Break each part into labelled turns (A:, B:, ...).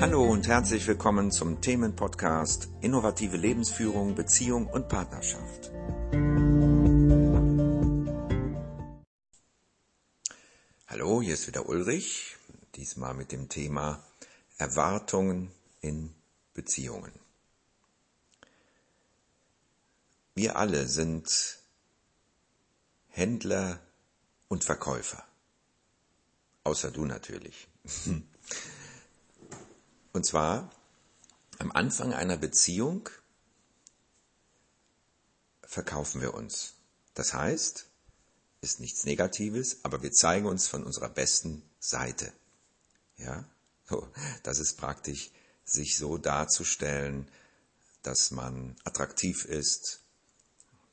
A: Hallo und herzlich willkommen zum Themenpodcast Innovative Lebensführung, Beziehung und Partnerschaft. Hallo, hier ist wieder Ulrich, diesmal mit dem Thema Erwartungen in Beziehungen. Wir alle sind Händler und Verkäufer. Außer du natürlich. Und zwar am Anfang einer Beziehung verkaufen wir uns. Das heißt, ist nichts Negatives, aber wir zeigen uns von unserer besten Seite. Ja, so, das ist praktisch, sich so darzustellen, dass man attraktiv ist,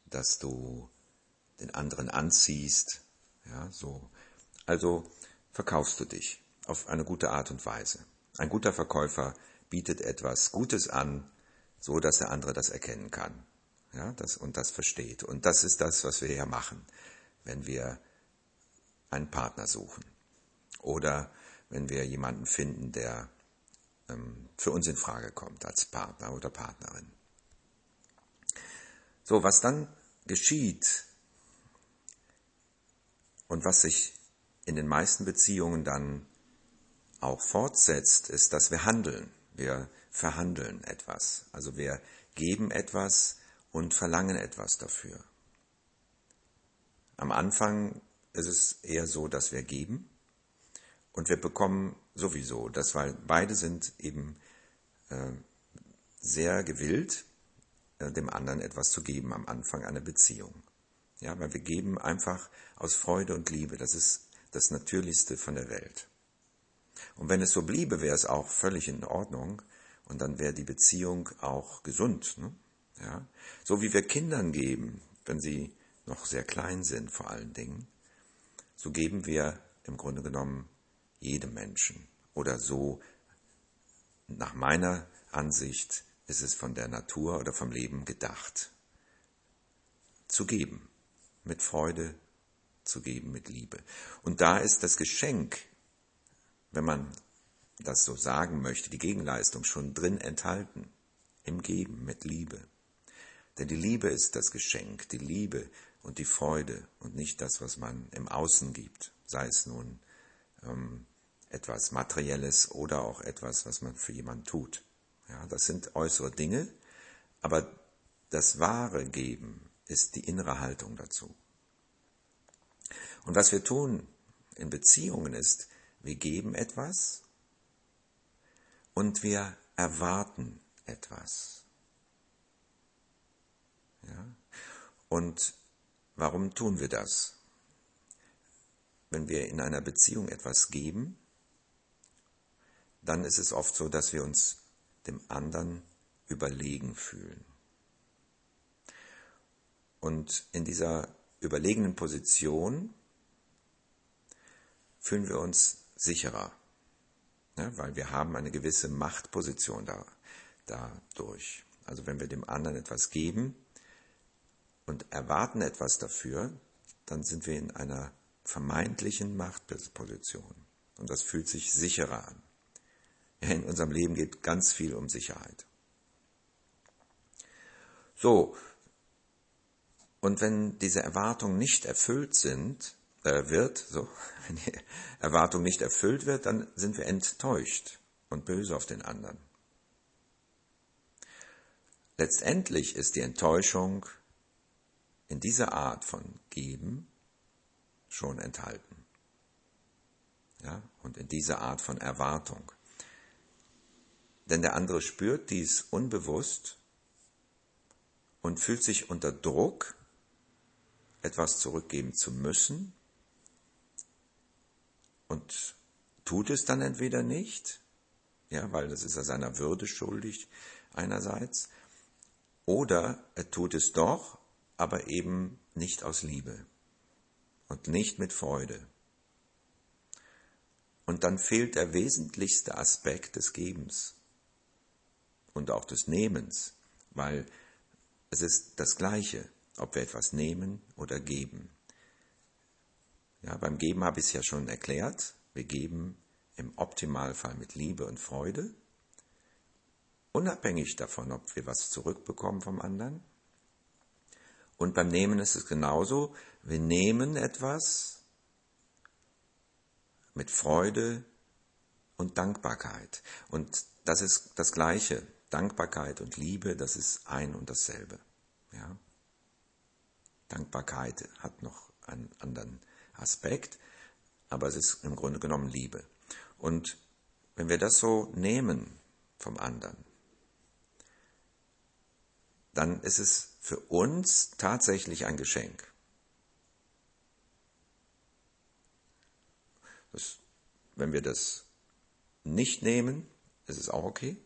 A: dass du den anderen anziehst, ja, so. Also verkaufst du dich auf eine gute Art und Weise. Ein guter Verkäufer bietet etwas Gutes an, so dass der andere das erkennen kann. Ja, das, und das versteht. Und das ist das, was wir ja machen, wenn wir einen Partner suchen. Oder wenn wir jemanden finden, der ähm, für uns in Frage kommt als Partner oder Partnerin. So, was dann geschieht und was sich in den meisten Beziehungen dann auch fortsetzt, ist, dass wir handeln. Wir verhandeln etwas. Also wir geben etwas und verlangen etwas dafür. Am Anfang ist es eher so, dass wir geben und wir bekommen sowieso, das weil beide sind eben äh, sehr gewillt, äh, dem anderen etwas zu geben am Anfang einer Beziehung. Ja, weil wir geben einfach aus Freude und Liebe. Das ist das Natürlichste von der Welt. Und wenn es so bliebe, wäre es auch völlig in Ordnung und dann wäre die Beziehung auch gesund. Ne? Ja? So wie wir Kindern geben, wenn sie noch sehr klein sind vor allen Dingen, so geben wir im Grunde genommen jedem Menschen. Oder so, nach meiner Ansicht, ist es von der Natur oder vom Leben gedacht. Zu geben, mit Freude zu geben, mit Liebe. Und da ist das Geschenk wenn man das so sagen möchte, die Gegenleistung schon drin enthalten, im Geben, mit Liebe. Denn die Liebe ist das Geschenk, die Liebe und die Freude und nicht das, was man im Außen gibt, sei es nun ähm, etwas Materielles oder auch etwas, was man für jemanden tut. Ja, das sind äußere Dinge, aber das wahre Geben ist die innere Haltung dazu. Und was wir tun in Beziehungen ist, wir geben etwas und wir erwarten etwas. Ja? Und warum tun wir das? Wenn wir in einer Beziehung etwas geben, dann ist es oft so, dass wir uns dem anderen überlegen fühlen. Und in dieser überlegenen Position fühlen wir uns sicherer, ja, weil wir haben eine gewisse Machtposition da, dadurch. Also wenn wir dem anderen etwas geben und erwarten etwas dafür, dann sind wir in einer vermeintlichen Machtposition. Und das fühlt sich sicherer an. In unserem Leben geht ganz viel um Sicherheit. So, und wenn diese Erwartungen nicht erfüllt sind, äh, wird, so, wenn die Erwartung nicht erfüllt wird, dann sind wir enttäuscht und böse auf den anderen. Letztendlich ist die Enttäuschung in dieser Art von Geben schon enthalten. Ja, und in dieser Art von Erwartung. Denn der andere spürt dies unbewusst und fühlt sich unter Druck, etwas zurückgeben zu müssen und tut es dann entweder nicht, ja, weil das ist er seiner Würde schuldig einerseits, oder er tut es doch, aber eben nicht aus Liebe und nicht mit Freude. Und dann fehlt der wesentlichste Aspekt des Gebens und auch des Nehmens, weil es ist das Gleiche, ob wir etwas nehmen oder geben. Ja, beim Geben habe ich es ja schon erklärt. Wir geben im Optimalfall mit Liebe und Freude unabhängig davon, ob wir was zurückbekommen vom anderen. Und beim Nehmen ist es genauso. Wir nehmen etwas mit Freude und Dankbarkeit. Und das ist das Gleiche. Dankbarkeit und Liebe, das ist ein und dasselbe. Ja? Dankbarkeit hat noch einen anderen Aspekt, aber es ist im Grunde genommen Liebe. Und wenn wir das so nehmen vom anderen, dann ist es für uns tatsächlich ein Geschenk. Das, wenn wir das nicht nehmen, ist es auch okay.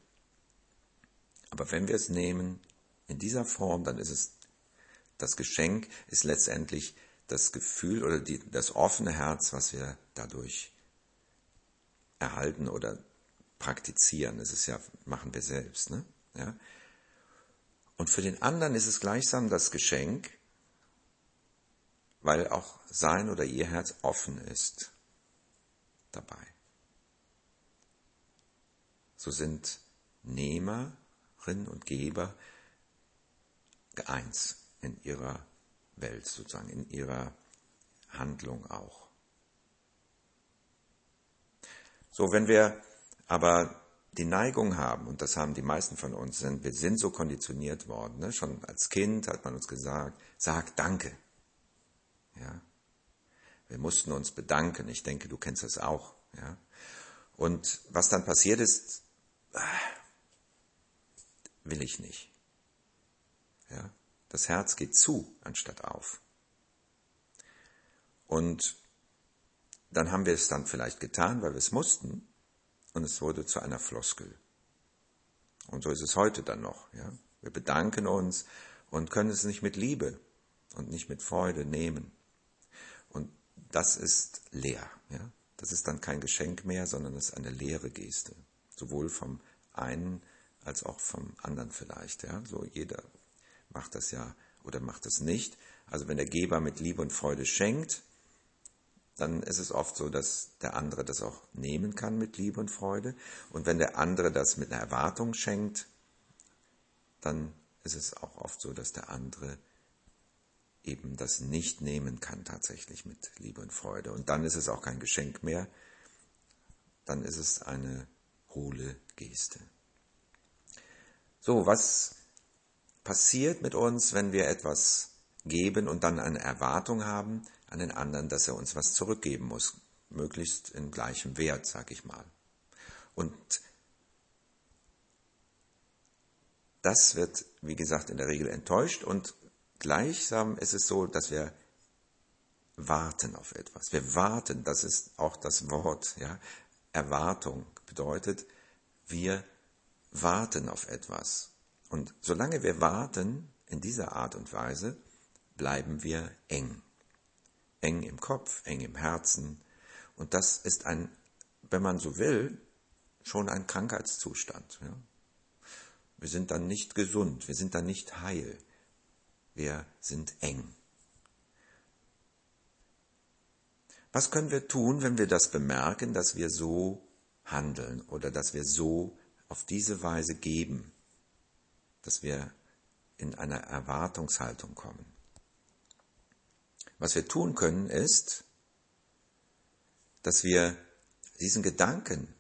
A: Aber wenn wir es nehmen in dieser Form, dann ist es das Geschenk, ist letztendlich das Gefühl oder die, das offene Herz, was wir dadurch erhalten oder praktizieren. Das ist ja, machen wir selbst. Ne? Ja? Und für den anderen ist es gleichsam das Geschenk, weil auch sein oder ihr Herz offen ist dabei. So sind Nehmerin und Geber eins in ihrer Welt sozusagen, in ihrer Handlung auch. So, wenn wir aber die Neigung haben, und das haben die meisten von uns, sind, wir sind so konditioniert worden, ne? schon als Kind hat man uns gesagt, sag Danke. Ja? Wir mussten uns bedanken, ich denke, du kennst das auch. Ja? Und was dann passiert ist, ah, will ich nicht. Ja? Das Herz geht zu, anstatt auf. Und dann haben wir es dann vielleicht getan, weil wir es mussten, und es wurde zu einer Floskel. Und so ist es heute dann noch. Ja? Wir bedanken uns und können es nicht mit Liebe und nicht mit Freude nehmen. Und das ist leer. Ja? Das ist dann kein Geschenk mehr, sondern es ist eine leere Geste. Sowohl vom einen als auch vom anderen vielleicht. Ja? So jeder macht das ja oder macht es nicht. Also wenn der Geber mit Liebe und Freude schenkt, dann ist es oft so, dass der andere das auch nehmen kann mit Liebe und Freude. Und wenn der andere das mit einer Erwartung schenkt, dann ist es auch oft so, dass der andere eben das nicht nehmen kann tatsächlich mit Liebe und Freude. Und dann ist es auch kein Geschenk mehr, dann ist es eine hohle Geste. So, was passiert mit uns, wenn wir etwas geben und dann eine Erwartung haben? an den anderen, dass er uns was zurückgeben muss, möglichst in gleichem Wert, sag ich mal. Und das wird, wie gesagt, in der Regel enttäuscht und gleichsam ist es so, dass wir warten auf etwas. Wir warten, das ist auch das Wort, ja. Erwartung bedeutet, wir warten auf etwas. Und solange wir warten in dieser Art und Weise, bleiben wir eng eng im Kopf, eng im Herzen. Und das ist ein, wenn man so will, schon ein Krankheitszustand. Ja? Wir sind dann nicht gesund, wir sind dann nicht heil, wir sind eng. Was können wir tun, wenn wir das bemerken, dass wir so handeln oder dass wir so auf diese Weise geben, dass wir in einer Erwartungshaltung kommen? Was wir tun können, ist, dass wir diesen Gedanken,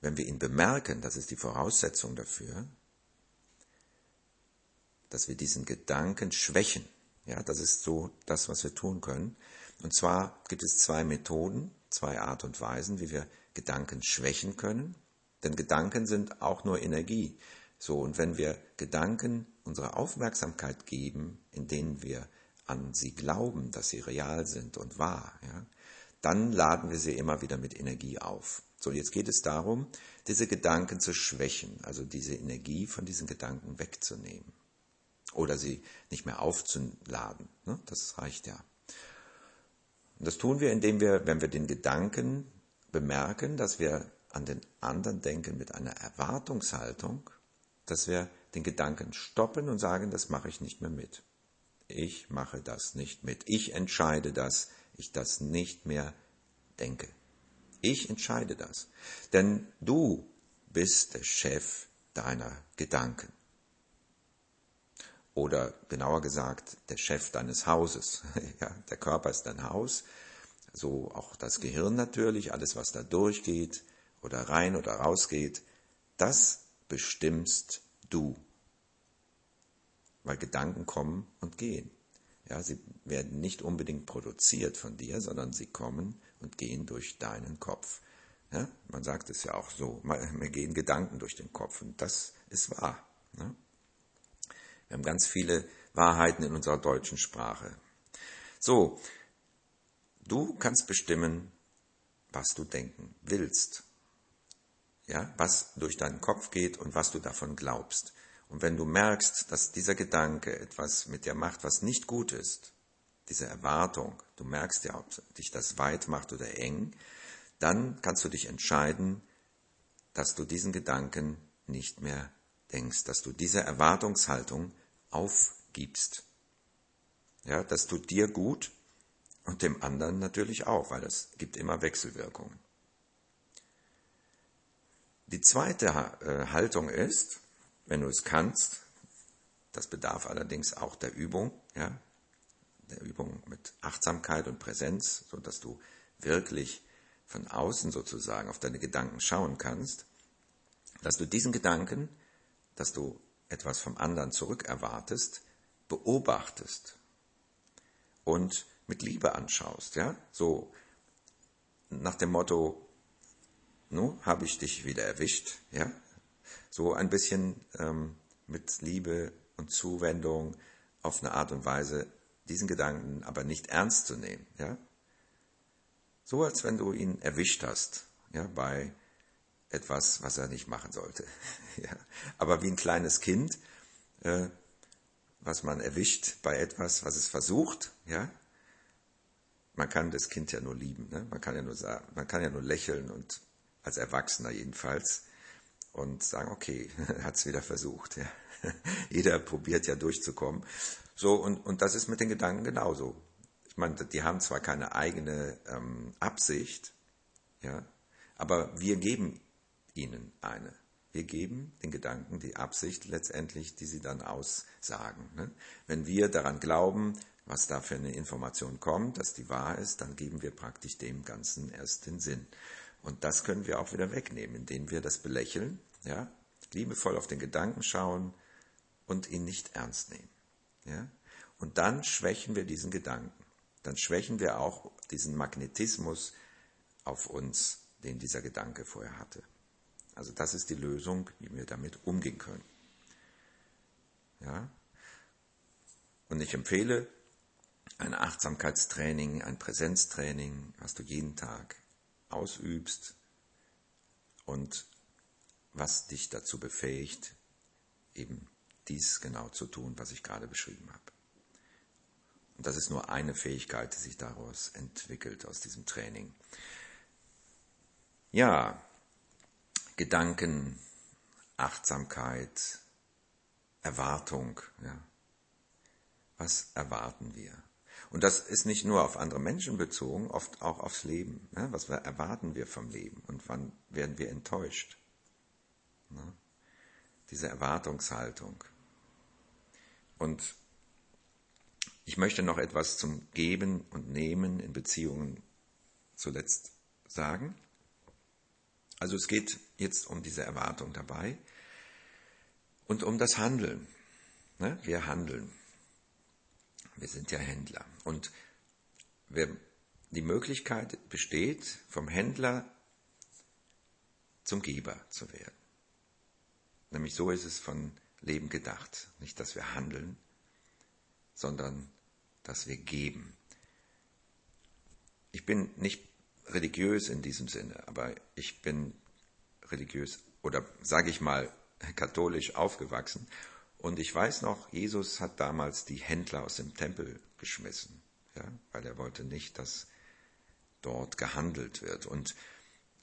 A: wenn wir ihn bemerken, das ist die Voraussetzung dafür, dass wir diesen Gedanken schwächen. Ja, das ist so das, was wir tun können. Und zwar gibt es zwei Methoden, zwei Art und Weisen, wie wir Gedanken schwächen können. Denn Gedanken sind auch nur Energie. So, und wenn wir Gedanken unsere Aufmerksamkeit geben, in denen wir an sie glauben, dass sie real sind und wahr, ja, dann laden wir sie immer wieder mit Energie auf. So, jetzt geht es darum, diese Gedanken zu schwächen, also diese Energie von diesen Gedanken wegzunehmen. Oder sie nicht mehr aufzuladen. Ne? Das reicht ja. Und das tun wir, indem wir, wenn wir den Gedanken bemerken, dass wir an den anderen denken mit einer Erwartungshaltung, dass wir den Gedanken stoppen und sagen, das mache ich nicht mehr mit ich mache das nicht mit. Ich entscheide das, ich das nicht mehr denke. Ich entscheide das. Denn du bist der Chef deiner Gedanken. Oder genauer gesagt, der Chef deines Hauses. Ja, der Körper ist dein Haus, so auch das Gehirn natürlich, alles was da durchgeht oder rein oder rausgeht, das bestimmst du. Weil Gedanken kommen und gehen. Ja, sie werden nicht unbedingt produziert von dir, sondern sie kommen und gehen durch deinen Kopf. Ja, man sagt es ja auch so, mir gehen Gedanken durch den Kopf und das ist wahr. Ne? Wir haben ganz viele Wahrheiten in unserer deutschen Sprache. So, du kannst bestimmen, was du denken willst. Ja, was durch deinen Kopf geht und was du davon glaubst. Und wenn du merkst, dass dieser Gedanke etwas mit dir macht, was nicht gut ist, diese Erwartung, du merkst ja, ob dich das weit macht oder eng, dann kannst du dich entscheiden, dass du diesen Gedanken nicht mehr denkst, dass du diese Erwartungshaltung aufgibst. Ja, das tut dir gut und dem anderen natürlich auch, weil es gibt immer Wechselwirkungen. Die zweite äh, Haltung ist, wenn du es kannst, das bedarf allerdings auch der Übung, ja, der Übung mit Achtsamkeit und Präsenz, so dass du wirklich von außen sozusagen auf deine Gedanken schauen kannst, dass du diesen Gedanken, dass du etwas vom anderen zurückerwartest, beobachtest und mit Liebe anschaust, ja, so nach dem Motto, nu habe ich dich wieder erwischt, ja, so ein bisschen ähm, mit Liebe und Zuwendung auf eine Art und Weise diesen Gedanken aber nicht ernst zu nehmen, ja, so als wenn du ihn erwischt hast, ja, bei etwas, was er nicht machen sollte. ja. Aber wie ein kleines Kind, äh, was man erwischt bei etwas, was es versucht, ja. Man kann das Kind ja nur lieben, ne? man kann ja nur sagen, man kann ja nur lächeln und als Erwachsener jedenfalls und sagen, okay, hat es wieder versucht. Ja. Jeder probiert ja durchzukommen. So und und das ist mit den Gedanken genauso. Ich meine, die haben zwar keine eigene ähm, Absicht, ja, aber wir geben ihnen eine. Wir geben den Gedanken die Absicht letztendlich, die sie dann aussagen. Ne? Wenn wir daran glauben, was da für eine Information kommt, dass die wahr ist, dann geben wir praktisch dem Ganzen erst den Sinn. Und das können wir auch wieder wegnehmen, indem wir das belächeln, ja, liebevoll auf den Gedanken schauen und ihn nicht ernst nehmen. Ja? Und dann schwächen wir diesen Gedanken dann schwächen wir auch diesen Magnetismus auf uns, den dieser Gedanke vorher hatte. Also das ist die Lösung, wie wir damit umgehen können. Ja? Und ich empfehle ein Achtsamkeitstraining, ein Präsenztraining, was du jeden Tag ausübst und was dich dazu befähigt, eben dies genau zu tun, was ich gerade beschrieben habe. Und das ist nur eine Fähigkeit, die sich daraus entwickelt, aus diesem Training. Ja, Gedanken, Achtsamkeit, Erwartung. Ja. Was erwarten wir? Und das ist nicht nur auf andere Menschen bezogen, oft auch aufs Leben. Ne? Was erwarten wir vom Leben und wann werden wir enttäuscht? Ne? Diese Erwartungshaltung. Und ich möchte noch etwas zum Geben und Nehmen in Beziehungen zuletzt sagen. Also es geht jetzt um diese Erwartung dabei und um das Handeln. Ne? Wir handeln. Wir sind ja Händler. Und die Möglichkeit besteht, vom Händler zum Geber zu werden. Nämlich so ist es von Leben gedacht. Nicht, dass wir handeln, sondern dass wir geben. Ich bin nicht religiös in diesem Sinne, aber ich bin religiös oder sage ich mal katholisch aufgewachsen. Und ich weiß noch, Jesus hat damals die Händler aus dem Tempel geschmissen, ja, weil er wollte nicht, dass dort gehandelt wird. Und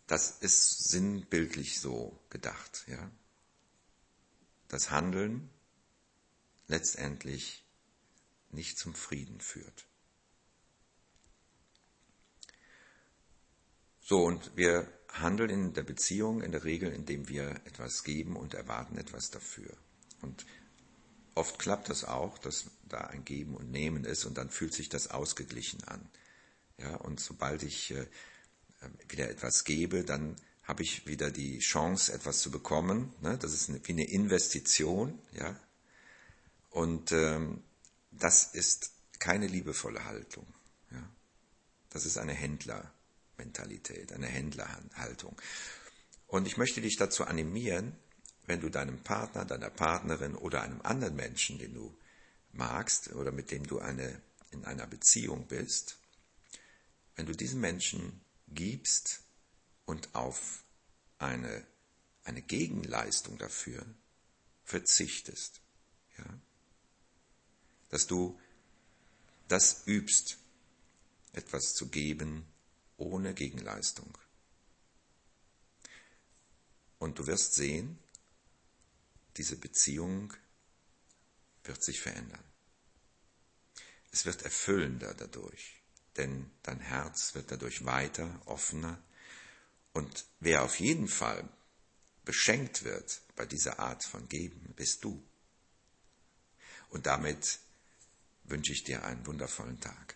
A: das ist sinnbildlich so gedacht, ja. Das Handeln letztendlich nicht zum Frieden führt. So, und wir handeln in der Beziehung in der Regel, indem wir etwas geben und erwarten etwas dafür. Und oft klappt das auch, dass da ein Geben und Nehmen ist und dann fühlt sich das ausgeglichen an. Ja, und sobald ich äh, wieder etwas gebe, dann habe ich wieder die Chance, etwas zu bekommen. Ne? Das ist eine, wie eine Investition, ja. Und ähm, das ist keine liebevolle Haltung. Ja? Das ist eine Händlermentalität, eine Händlerhaltung. Und ich möchte dich dazu animieren, wenn du deinem Partner, deiner Partnerin oder einem anderen Menschen, den du magst oder mit dem du eine, in einer Beziehung bist, wenn du diesen Menschen gibst und auf eine, eine Gegenleistung dafür verzichtest, ja, dass du das übst, etwas zu geben ohne Gegenleistung. Und du wirst sehen, diese Beziehung wird sich verändern. Es wird erfüllender dadurch, denn dein Herz wird dadurch weiter, offener. Und wer auf jeden Fall beschenkt wird bei dieser Art von Geben, bist du. Und damit wünsche ich dir einen wundervollen Tag.